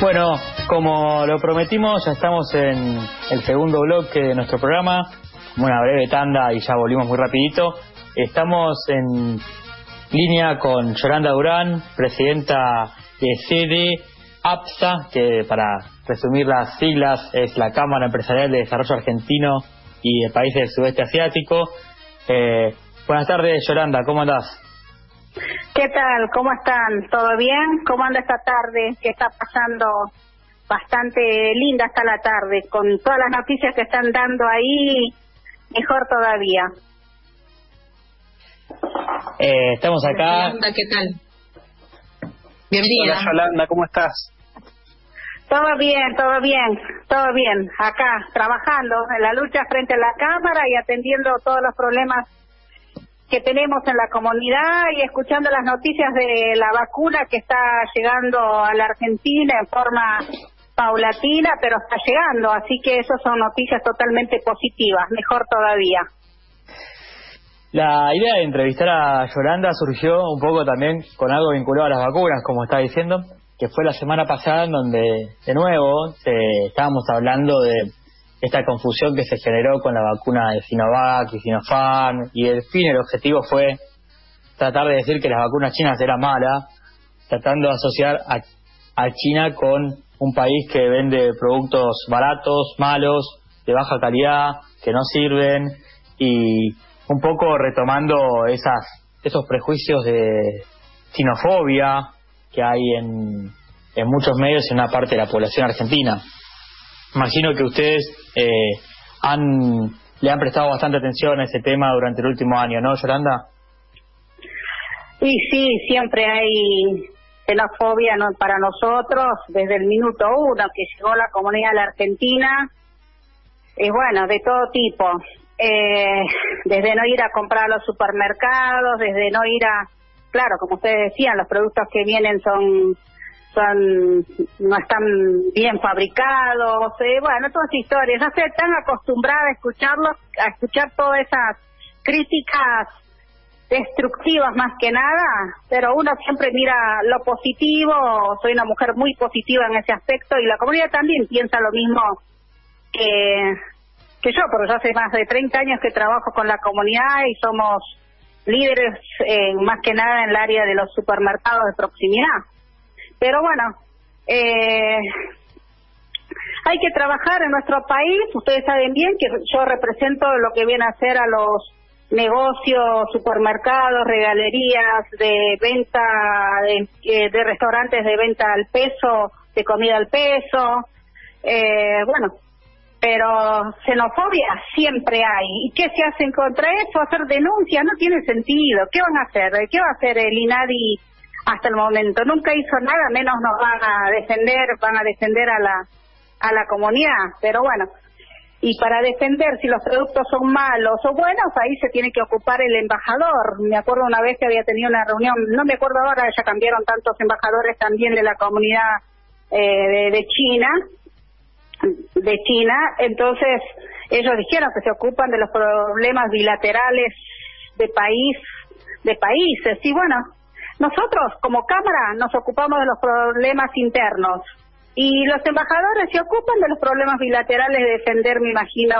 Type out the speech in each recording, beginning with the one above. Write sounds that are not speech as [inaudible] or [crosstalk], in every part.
Bueno, como lo prometimos, ya estamos en el segundo bloque de nuestro programa, una breve tanda y ya volvimos muy rapidito. Estamos en línea con Yolanda Durán, presidenta de CD APSA, que para resumir las siglas es la Cámara Empresarial de Desarrollo Argentino y de Países del Sudeste Asiático. Eh, buenas tardes, Yolanda, ¿cómo andás? ¿Qué tal? ¿Cómo están? ¿Todo bien? ¿Cómo anda esta tarde? ¿Qué está pasando? Bastante linda está la tarde, con todas las noticias que están dando ahí, mejor todavía. Eh, estamos acá. Yolanda, ¿qué tal? Bienvenida. Hola Yolanda, ¿cómo estás? Todo bien, todo bien, todo bien. Acá, trabajando en la lucha frente a la Cámara y atendiendo todos los problemas que tenemos en la comunidad y escuchando las noticias de la vacuna que está llegando a la Argentina en forma paulatina, pero está llegando, así que esas son noticias totalmente positivas, mejor todavía. La idea de entrevistar a Yolanda surgió un poco también con algo vinculado a las vacunas, como está diciendo, que fue la semana pasada en donde, de nuevo, estábamos hablando de esta confusión que se generó con la vacuna de Sinovac y Sinopharm, y el fin, el objetivo fue tratar de decir que las vacunas chinas eran malas, tratando de asociar a, a China con un país que vende productos baratos, malos, de baja calidad, que no sirven, y un poco retomando esas esos prejuicios de xenofobia que hay en, en muchos medios y en una parte de la población argentina. Imagino que ustedes eh, han le han prestado bastante atención a ese tema durante el último año, ¿no, Yolanda? Y sí, siempre hay xenofobia ¿no? para nosotros desde el minuto uno que llegó la comunidad a la Argentina. Y bueno, de todo tipo. Eh, desde no ir a comprar a los supermercados, desde no ir a... Claro, como ustedes decían, los productos que vienen son no están bien fabricados, eh, bueno, todas historias. Ya estoy tan acostumbrada a escucharlos, a escuchar todas esas críticas destructivas más que nada, pero uno siempre mira lo positivo, soy una mujer muy positiva en ese aspecto y la comunidad también piensa lo mismo que, que yo, porque yo hace más de 30 años que trabajo con la comunidad y somos líderes en, más que nada en el área de los supermercados de proximidad. Pero bueno, eh, hay que trabajar en nuestro país. Ustedes saben bien que yo represento lo que viene a ser a los negocios, supermercados, regalerías, de venta, de, eh, de restaurantes de venta al peso, de comida al peso. Eh, bueno, pero xenofobia siempre hay. ¿Y qué se hacen contra eso? Hacer denuncias no tiene sentido. ¿Qué van a hacer? ¿Qué va a hacer el INADI hasta el momento? Nunca hizo nada, menos nos van a defender, van a defender a la a la comunidad. Pero bueno, y para defender si los productos son malos o buenos, ahí se tiene que ocupar el embajador. Me acuerdo una vez que había tenido una reunión, no me acuerdo ahora, ya cambiaron tantos embajadores también de la comunidad eh, de, de China, de China, entonces ellos dijeron que se ocupan de los problemas bilaterales de país, de países, y bueno, nosotros como Cámara nos ocupamos de los problemas internos y los embajadores se ocupan de los problemas bilaterales de defender, me imagino,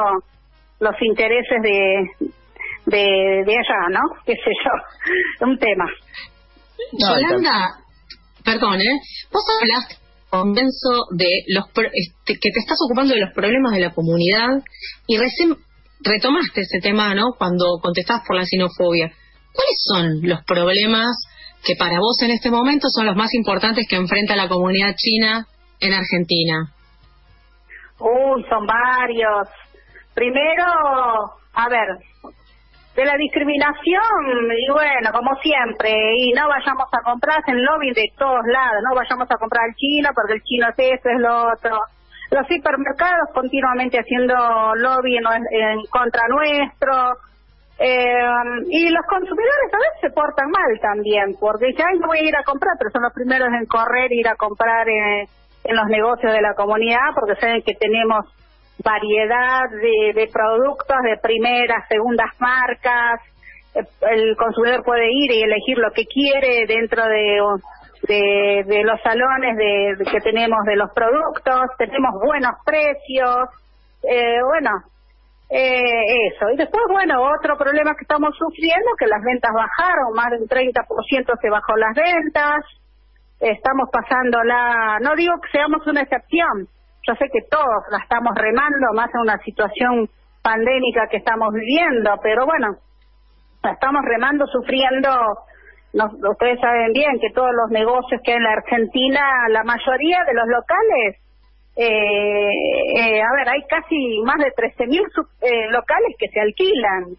los intereses de, de, de allá, ¿no? [laughs] Qué sé yo, un tema. Yolanda, perdón, ¿eh? Vos hablaste convenzo de los este, que te estás ocupando de los problemas de la comunidad y recién retomaste ese tema, ¿no? Cuando contestás por la xenofobia. ¿Cuáles son los problemas que para vos en este momento son los más importantes que enfrenta la comunidad china en Argentina? Uy, son varios. Primero, a ver, de la discriminación, y bueno, como siempre, y no vayamos a comprar en lobby de todos lados, no vayamos a comprar al chino porque el chino es esto, es lo otro. Los supermercados continuamente haciendo lobby en, en contra nuestro. Eh, y los consumidores a veces se portan mal también, porque dicen, ay, no voy a ir a comprar, pero son los primeros en correr, ir a comprar eh, en los negocios de la comunidad, porque saben que tenemos variedad de, de productos de primeras, segundas marcas. Eh, El consumidor puede ir y elegir lo que quiere dentro de, de, de los salones de, que tenemos de los productos, tenemos buenos precios, eh, bueno, eh, eso. Y después, bueno, otro problema que estamos sufriendo, que las ventas bajaron, más del 30% se bajó las ventas, estamos pasando la, no digo que seamos una excepción, yo sé que todos la estamos remando más en una situación pandémica que estamos viviendo, pero bueno, la estamos remando, sufriendo ustedes saben bien que todos los negocios que hay en la Argentina, la mayoría de los locales, eh, eh, a ver, hay casi más de 13.000 eh, locales que se alquilan.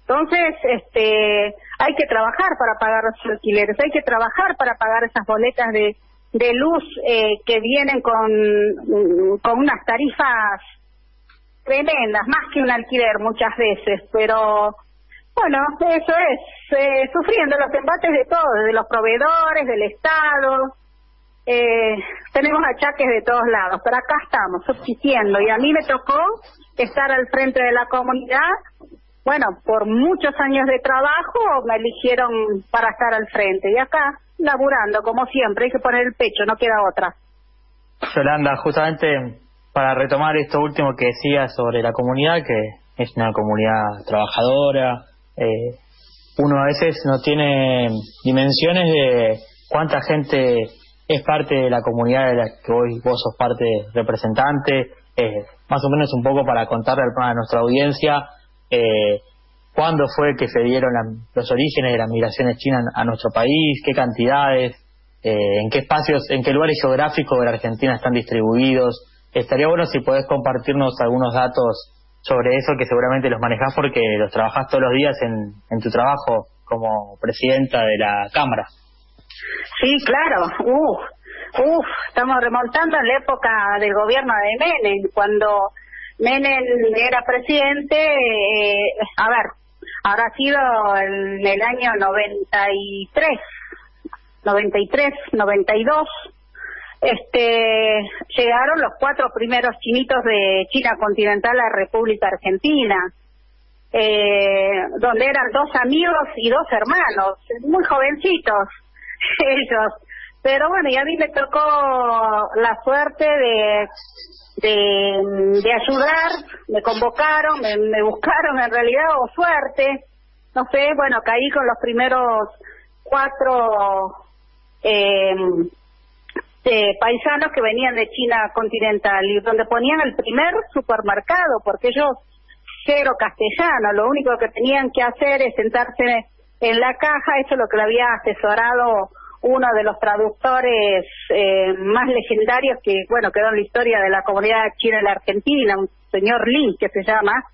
Entonces, este, hay que trabajar para pagar los alquileres, hay que trabajar para pagar esas boletas de, de luz eh, que vienen con, con unas tarifas tremendas, más que un alquiler muchas veces, pero bueno, eso es, eh, sufriendo los embates de todos, de los proveedores, del Estado. Eh, tenemos achaques de todos lados, pero acá estamos subsistiendo y a mí me tocó estar al frente de la comunidad. Bueno, por muchos años de trabajo me eligieron para estar al frente y acá laburando como siempre, hay que poner el pecho, no queda otra. Yolanda, justamente para retomar esto último que decía sobre la comunidad, que es una comunidad trabajadora, eh, uno a veces no tiene dimensiones de cuánta gente es parte de la comunidad de la que hoy vos sos parte representante, eh, más o menos un poco para contarle a nuestra audiencia eh, cuándo fue que se dieron los orígenes de las migraciones chinas a nuestro país, qué cantidades, eh, en qué espacios, en qué lugares geográficos de la Argentina están distribuidos. Estaría bueno si podés compartirnos algunos datos sobre eso que seguramente los manejás porque los trabajás todos los días en, en tu trabajo como presidenta de la Cámara. Sí, claro. Uf, uf, estamos remontando a la época del gobierno de Menem, cuando Menem era presidente, eh, a ver, habrá sido en el año 93, 93, 92, este, llegaron los cuatro primeros chinitos de China continental a República Argentina, eh, donde eran dos amigos y dos hermanos, muy jovencitos [laughs] ellos. Pero bueno, y a mí me tocó la suerte de, de, ayudar, me convocaron, me, me buscaron en realidad, o suerte, no sé, bueno, caí con los primeros cuatro eh, este, paisanos que venían de China continental y donde ponían el primer supermercado, porque ellos cero castellano, lo único que tenían que hacer es sentarse en la caja, eso es lo que le había asesorado uno de los traductores eh, más legendarios que, bueno, quedó en la historia de la comunidad china en la Argentina, un señor Lin, que se llama,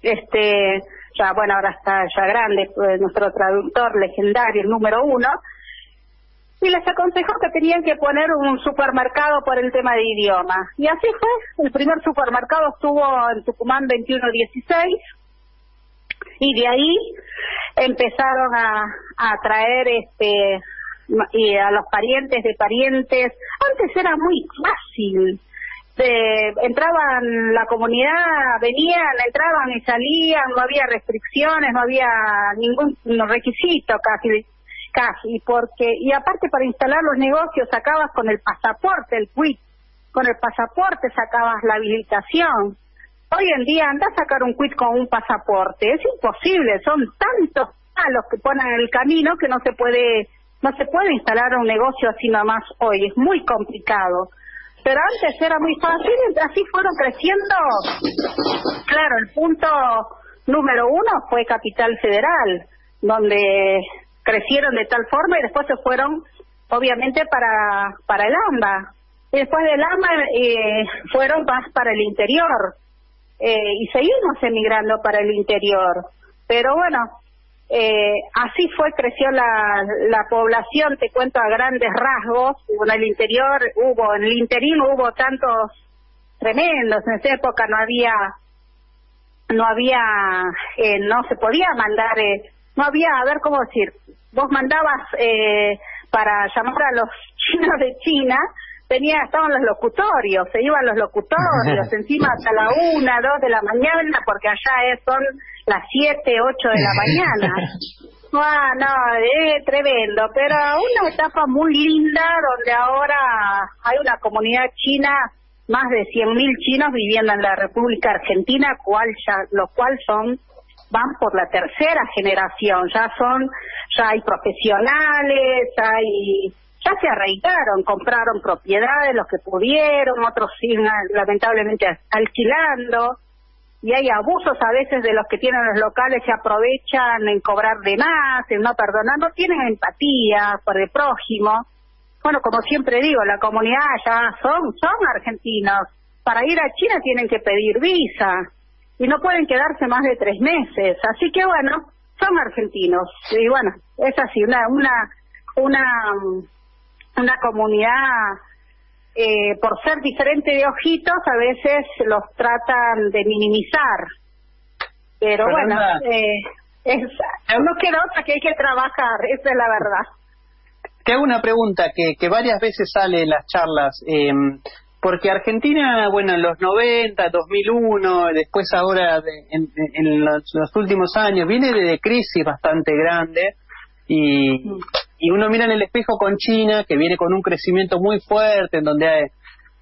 este, ya, bueno, ahora está ya grande, nuestro traductor legendario, el número uno, y les aconsejó que tenían que poner un supermercado por el tema de idioma. Y así fue, el primer supermercado estuvo en Tucumán 2116 y de ahí empezaron a, a traer este y a los parientes de parientes. Antes era muy fácil. entraban la comunidad, venían, entraban y salían, no había restricciones, no había ningún requisito casi casi, porque, y aparte para instalar los negocios sacabas con el pasaporte, el quit, con el pasaporte sacabas la habilitación. Hoy en día anda a sacar un quit con un pasaporte, es imposible, son tantos palos que ponen en el camino que no se puede, no se puede instalar un negocio así nomás hoy, es muy complicado. Pero antes era muy fácil, así fueron creciendo. Claro, el punto número uno fue Capital Federal, donde crecieron de tal forma y después se fueron, obviamente, para, para el AMBA. Y después del AMBA eh, fueron más para el interior. Eh, y seguimos emigrando para el interior. Pero bueno, eh, así fue, creció la, la población, te cuento a grandes rasgos. En el interior hubo, en el interino hubo tantos tremendos. En esa época no había, no había, eh, no se podía mandar, eh, no había, a ver cómo decir, vos mandabas eh, para llamar a los [laughs] chinos de China, tenía, estaban los locutorios, se iban los locutorios, [laughs] encima hasta la una, dos de la mañana, porque allá es, son las siete, ocho de la [laughs] mañana. Ah, no, es tremendo, pero una etapa muy linda donde ahora hay una comunidad china, más de 100.000 chinos viviendo en la República Argentina, cual ya, los cuales son van por la tercera generación, ya son, ya hay profesionales, hay ya se arraigaron, compraron propiedades los que pudieron, otros siguen lamentablemente alquilando y hay abusos a veces de los que tienen los locales se aprovechan en cobrar de más, en no perdonar, no tienen empatía por el prójimo. Bueno, como siempre digo, la comunidad ya son, son argentinos. Para ir a China tienen que pedir visa y no pueden quedarse más de tres meses. Así que bueno, son argentinos. Y bueno, es así, una, una, una, una comunidad eh, por ser diferente de ojitos, a veces los tratan de minimizar. Pero bueno, eh, es, no queda otra que hay que trabajar, esa es la verdad. Te hago una pregunta que, que varias veces sale en las charlas. Eh, porque Argentina, bueno, en los 90, 2001, después ahora en, en los, los, últimos años, viene de crisis bastante grande y, mm y uno mira en el espejo con China, que viene con un crecimiento muy fuerte, en donde hay,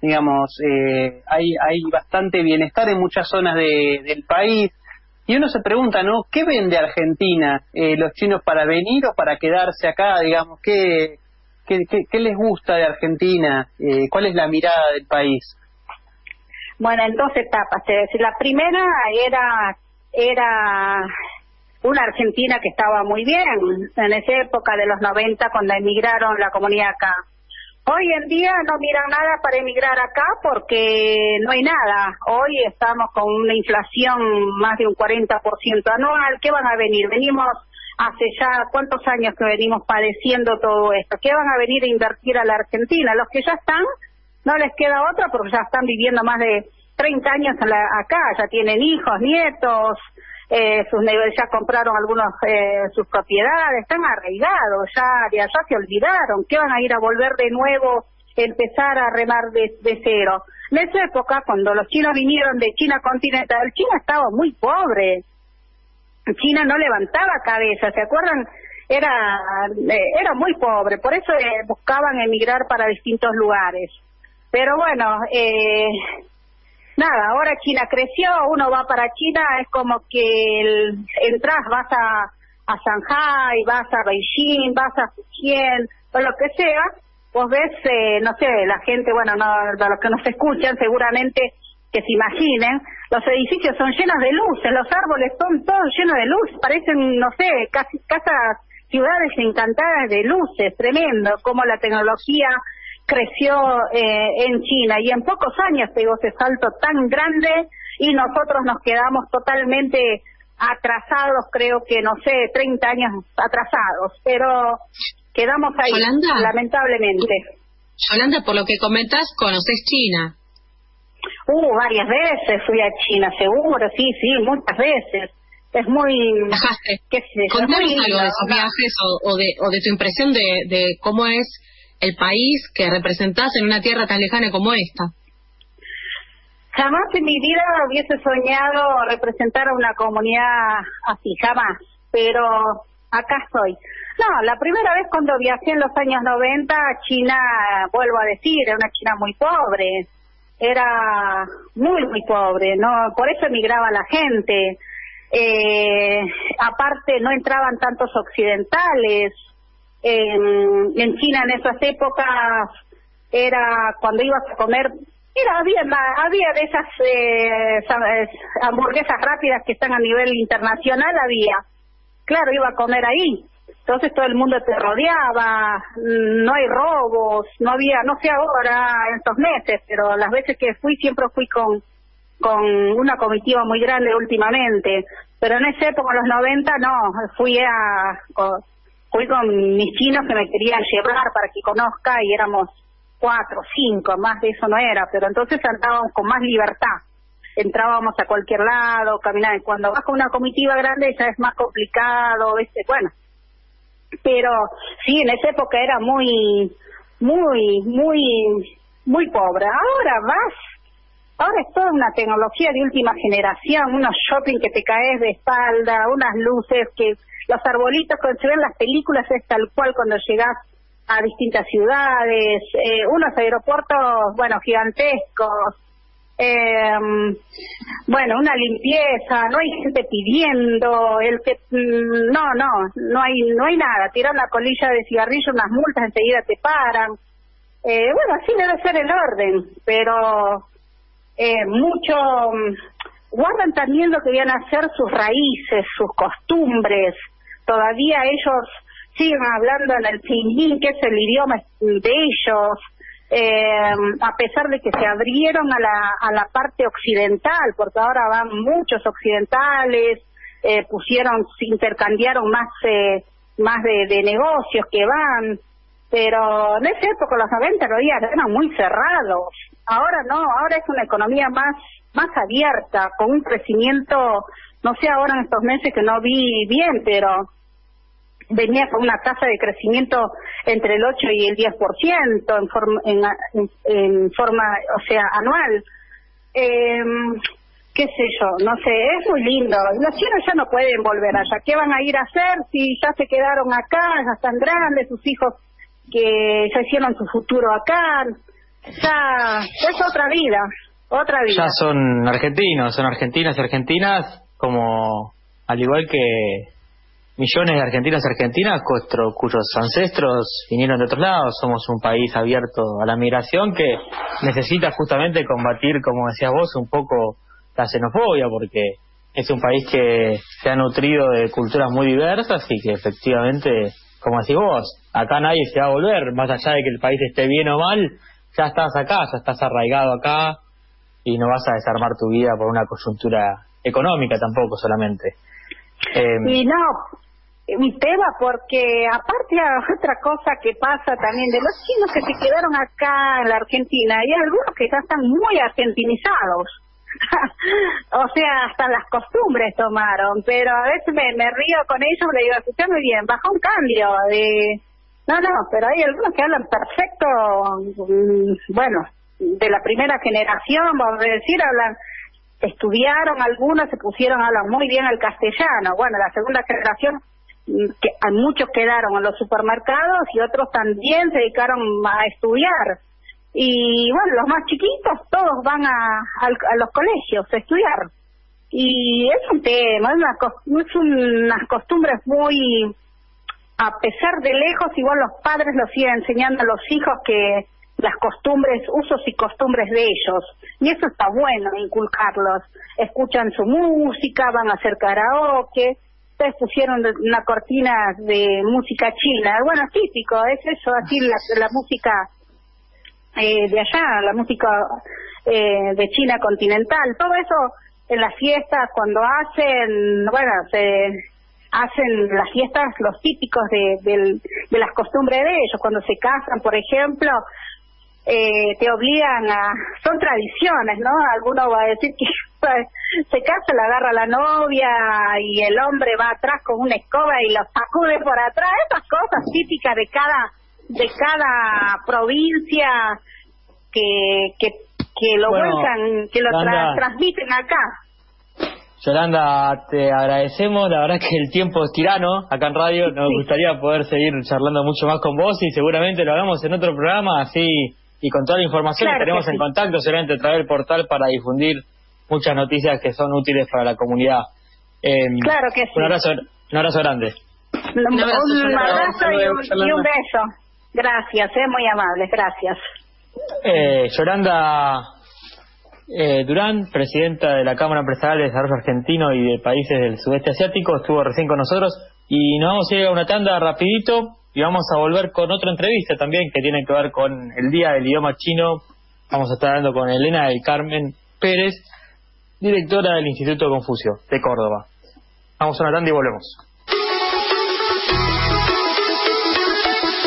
digamos, eh, hay, hay bastante bienestar en muchas zonas de, del país. Y uno se pregunta, ¿no? ¿Qué vende Argentina eh, los chinos para venir o para quedarse acá? Digamos, ¿qué, qué, qué, les gusta de Argentina? Eh, ¿Cuál es la mirada del país? Bueno, en dos etapas. Es decir, la primera era era una Argentina que estaba muy bien en esa época de los 90 cuando emigraron la comunidad acá. Hoy en día no miran nada para emigrar acá porque no hay nada. Hoy estamos con una inflación más de un 40% anual. ¿Qué van a venir? Venimos hace ya cuántos años que venimos padeciendo todo esto. ¿Qué van a venir a invertir a la Argentina? Los que ya están, no les queda otra porque ya están viviendo más de 30 años acá, ya tienen hijos, nietos, eh, sus ya compraron algunos eh, sus propiedades, están arraigados ya, ya, ya se olvidaron, que van a ir a volver de nuevo, empezar a remar de, de cero. En esa época, cuando los chinos vinieron de China continental, China estaba muy pobre. China no levantaba cabeza, ¿se acuerdan? Era, eh, era muy pobre, por eso eh, buscaban emigrar para distintos lugares. Pero bueno, eh, nada, ahora China creció, uno va para China, es como que el, entras, vas a, a Shanghai, vas a Beijing, vas a Fujian, o lo que sea, vos ves, eh, no sé, la gente, bueno, no, de los que nos escuchan seguramente que se imaginen, los edificios son llenos de luces, los árboles son todos llenos de luz, parecen, no sé, casi casas, ciudades encantadas de luces, tremendo, como la tecnología creció eh, en China y en pocos años pegó ese salto tan grande y nosotros nos quedamos totalmente atrasados, creo que, no sé, 30 años atrasados, pero quedamos ahí, lamentablemente. Yolanda, por lo que comentas, conoces China. Uh, varias veces fui a China, seguro, sí, sí, muchas veces. Es muy... Viajaste. Contanos algo de esos viajes o, de, o de tu impresión de, de cómo es el país que representás en una tierra tan lejana como esta? Jamás en mi vida hubiese soñado representar a una comunidad así, jamás, pero acá estoy. No, la primera vez cuando viajé en los años 90, China, vuelvo a decir, era una China muy pobre, era muy, muy pobre, no por eso emigraba la gente. Eh, aparte, no entraban tantos occidentales, en, China en esas épocas era cuando ibas a comer era había había de esas eh, hamburguesas rápidas que están a nivel internacional había. Claro iba a comer ahí. Entonces todo el mundo te rodeaba no hay robos no había no sé ahora en estos meses pero las veces que fui siempre fui con con una comitiva muy grande últimamente. Pero en esa época en los 90 no fui a fui con mis chinos que me querían llevar para que conozca y éramos cuatro, cinco, más de eso no era, pero entonces andábamos con más libertad. Entrábamos a cualquier lado, caminábamos. Cuando vas con una comitiva grande ya es más complicado, ¿viste? Bueno, pero sí, en esa época era muy, muy, muy, muy pobre. Ahora vas Ahora es toda una tecnología de última generación, unos shopping que te caes de espalda, unas luces que los arbolitos cuando se ven las películas es tal cual cuando llegas a distintas ciudades, eh, unos aeropuertos, bueno, gigantescos, eh, bueno, una limpieza, no hay gente pidiendo, el que mm, no, no, no hay no hay nada, tiran una colilla de cigarrillo, unas multas enseguida te paran. Eh, bueno, así debe ser el orden, pero eh, mucho mm, guardan también lo que vienen a ser sus raíces, sus costumbres. Todavía ellos siguen hablando en el pinyin, que es el idioma de ellos eh, a pesar de que se abrieron a la, a la parte occidental, porque ahora van muchos occidentales, eh, pusieron, intercambiaron más, eh, más de, de, negocios que van, pero en esa época, los 90, los días eran muy cerrados. Ahora no, ahora es una economía más, más abierta, con un crecimiento, no sé ahora en estos meses que no vi bien, pero venía con una tasa de crecimiento entre el 8 y el 10% en forma, en, en, forma o sea, anual. Eh, qué sé yo, no sé, es muy lindo. Los chinos ya no pueden volver allá. ¿Qué van a ir a hacer si ya se quedaron acá, ya están grandes, sus hijos que ya hicieron su futuro acá? Ya es otra vida, otra vida. Ya son argentinos, son argentinas y argentinas como al igual que millones de argentinos y argentinas cuyos ancestros vinieron de otros lados. Somos un país abierto a la migración que necesita justamente combatir, como decías vos, un poco la xenofobia, porque es un país que se ha nutrido de culturas muy diversas y que efectivamente, como decís vos, acá nadie se va a volver, más allá de que el país esté bien o mal, ya estás acá, ya estás arraigado acá y no vas a desarmar tu vida por una coyuntura económica tampoco solamente. y no, mi tema porque aparte otra cosa que pasa también de los chinos que se quedaron acá en la Argentina hay algunos que ya están muy argentinizados. [laughs] O sea hasta las costumbres tomaron pero a veces me, río con ellos le digo escucha muy bien baja un cambio de no no pero hay algunos que hablan perfecto mm, bueno de la primera generación vamos a decir hablan estudiaron algunos se pusieron a hablar muy bien el castellano. Bueno la segunda generación que muchos quedaron en los supermercados y otros también se dedicaron a estudiar. Y bueno, los más chiquitos todos van a, a, los colegios a estudiar. Y es un tema, es, una, es unas costumbres muy, a pesar de lejos, igual los padres lo siguen enseñando a los hijos que las costumbres, usos y costumbres de ellos. Y eso está bueno, inculcarlos. Escuchan su música, van a hacer karaoke, ustedes pusieron una cortina de música china. Bueno, típico, es eso, así la, música eh, de allá, la música eh, de China continental. Todo eso en las fiestas, cuando hacen, bueno, se hacen las fiestas los típicos de, de las costumbres de ellos. Cuando se casan, por ejemplo, eh, te obligan a... Son tradiciones, ¿no? Alguno va a decir que [laughs] se casa, la agarra la novia y el hombre va atrás con una escoba y lo sacude por atrás. Esas cosas típicas de cada de cada provincia que que, que lo vuelcan, que lo transmiten acá. Yolanda, te agradecemos, la verdad que el tiempo es tirano acá en radio, nos gustaría poder seguir charlando mucho más con vos y seguramente lo hagamos en otro programa, así y con toda la información estaremos en contacto, seguramente traer el portal para difundir muchas noticias que son útiles para la comunidad. Eh, claro que sí. Un abrazo, un abrazo grande. Un abrazo, y, un, beso. Gracias, eh, muy amables, gracias. Eh, Yolanda eh, Durán, presidenta de la Cámara Empresarial de Desarrollo Argentino y de países del sudeste asiático, estuvo recién con nosotros y nos vamos a ir a una tanda rapidito y vamos a volver con otra entrevista también que tiene que ver con el Día del Idioma Chino. Vamos a estar hablando con Elena del Carmen Pérez, directora del Instituto Confucio de Córdoba. Vamos a una tanda y volvemos.